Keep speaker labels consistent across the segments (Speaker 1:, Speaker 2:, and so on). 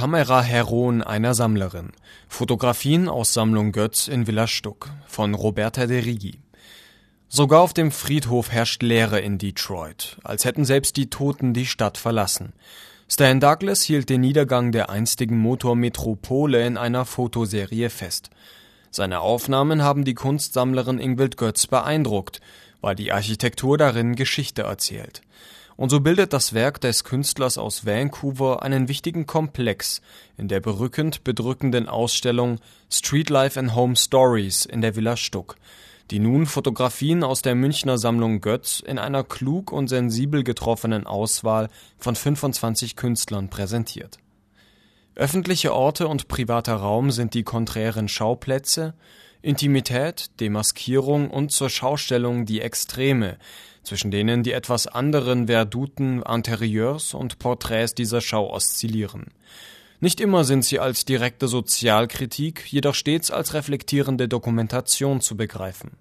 Speaker 1: Kamera Heron einer Sammlerin. Fotografien aus Sammlung Götz in Villa Stuck von Roberta de Rigi. Sogar auf dem Friedhof herrscht Leere in Detroit, als hätten selbst die Toten die Stadt verlassen. Stan Douglas hielt den Niedergang der einstigen Motormetropole in einer Fotoserie fest. Seine Aufnahmen haben die Kunstsammlerin Ingwild Götz beeindruckt, weil die Architektur darin Geschichte erzählt. Und so bildet das Werk des Künstlers aus Vancouver einen wichtigen Komplex in der berückend bedrückenden Ausstellung Street Life and Home Stories in der Villa Stuck, die nun Fotografien aus der Münchner Sammlung Götz in einer klug und sensibel getroffenen Auswahl von 25 Künstlern präsentiert. Öffentliche Orte und privater Raum sind die konträren Schauplätze, Intimität, Demaskierung und zur Schaustellung die Extreme, zwischen denen die etwas anderen Verduten Interieurs und Porträts dieser Schau oszillieren. Nicht immer sind sie als direkte Sozialkritik, jedoch stets als reflektierende Dokumentation zu begreifen.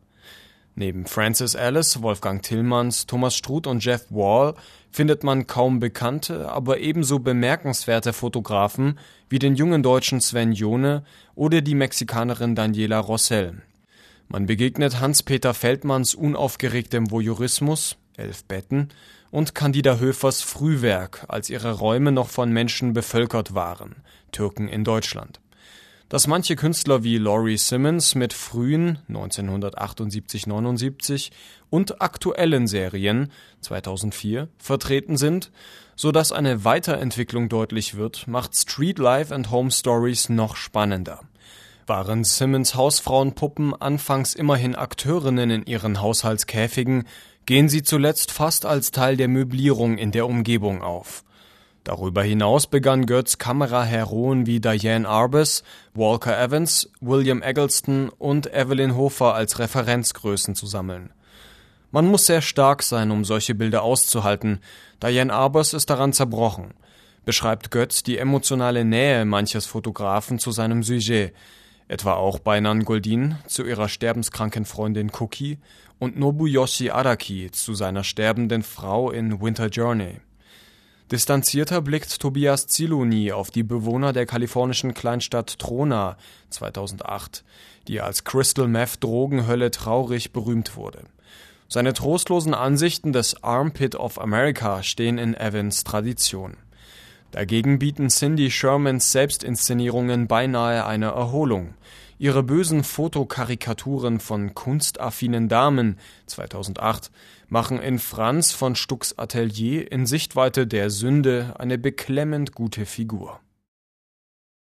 Speaker 1: Neben Francis Alice, Wolfgang Tillmanns, Thomas Struth und Jeff Wall findet man kaum bekannte, aber ebenso bemerkenswerte Fotografen wie den jungen Deutschen Sven Jone oder die Mexikanerin Daniela Rossell. Man begegnet Hans-Peter Feldmanns unaufgeregtem Voyeurismus, Elf Betten, und Candida Höfers Frühwerk, als ihre Räume noch von Menschen bevölkert waren, Türken in Deutschland. Dass manche Künstler wie Laurie Simmons mit frühen 1978-79 und aktuellen Serien 2004 vertreten sind, so dass eine Weiterentwicklung deutlich wird, macht Street Life and Home Stories noch spannender. Waren Simmons Hausfrauenpuppen anfangs immerhin Akteurinnen in ihren Haushaltskäfigen, gehen sie zuletzt fast als Teil der Möblierung in der Umgebung auf. Darüber hinaus begann Götz Kameraheroen wie Diane Arbus, Walker Evans, William Eggleston und Evelyn Hofer als Referenzgrößen zu sammeln. Man muss sehr stark sein, um solche Bilder auszuhalten. Diane Arbus ist daran zerbrochen. Beschreibt Götz die emotionale Nähe manches Fotografen zu seinem Sujet etwa auch bei Nan Goldin zu ihrer sterbenskranken Freundin Cookie und Nobuyoshi Araki zu seiner sterbenden Frau in Winter Journey. Distanzierter blickt Tobias Ziluni auf die Bewohner der kalifornischen Kleinstadt Trona 2008, die als Crystal Meth Drogenhölle traurig berühmt wurde. Seine trostlosen Ansichten des Armpit of America stehen in Evans Tradition. Dagegen bieten Cindy Shermans Selbstinszenierungen beinahe eine Erholung. Ihre bösen Fotokarikaturen von kunstaffinen Damen 2008 machen in Franz von Stucks Atelier in Sichtweite der Sünde eine beklemmend gute Figur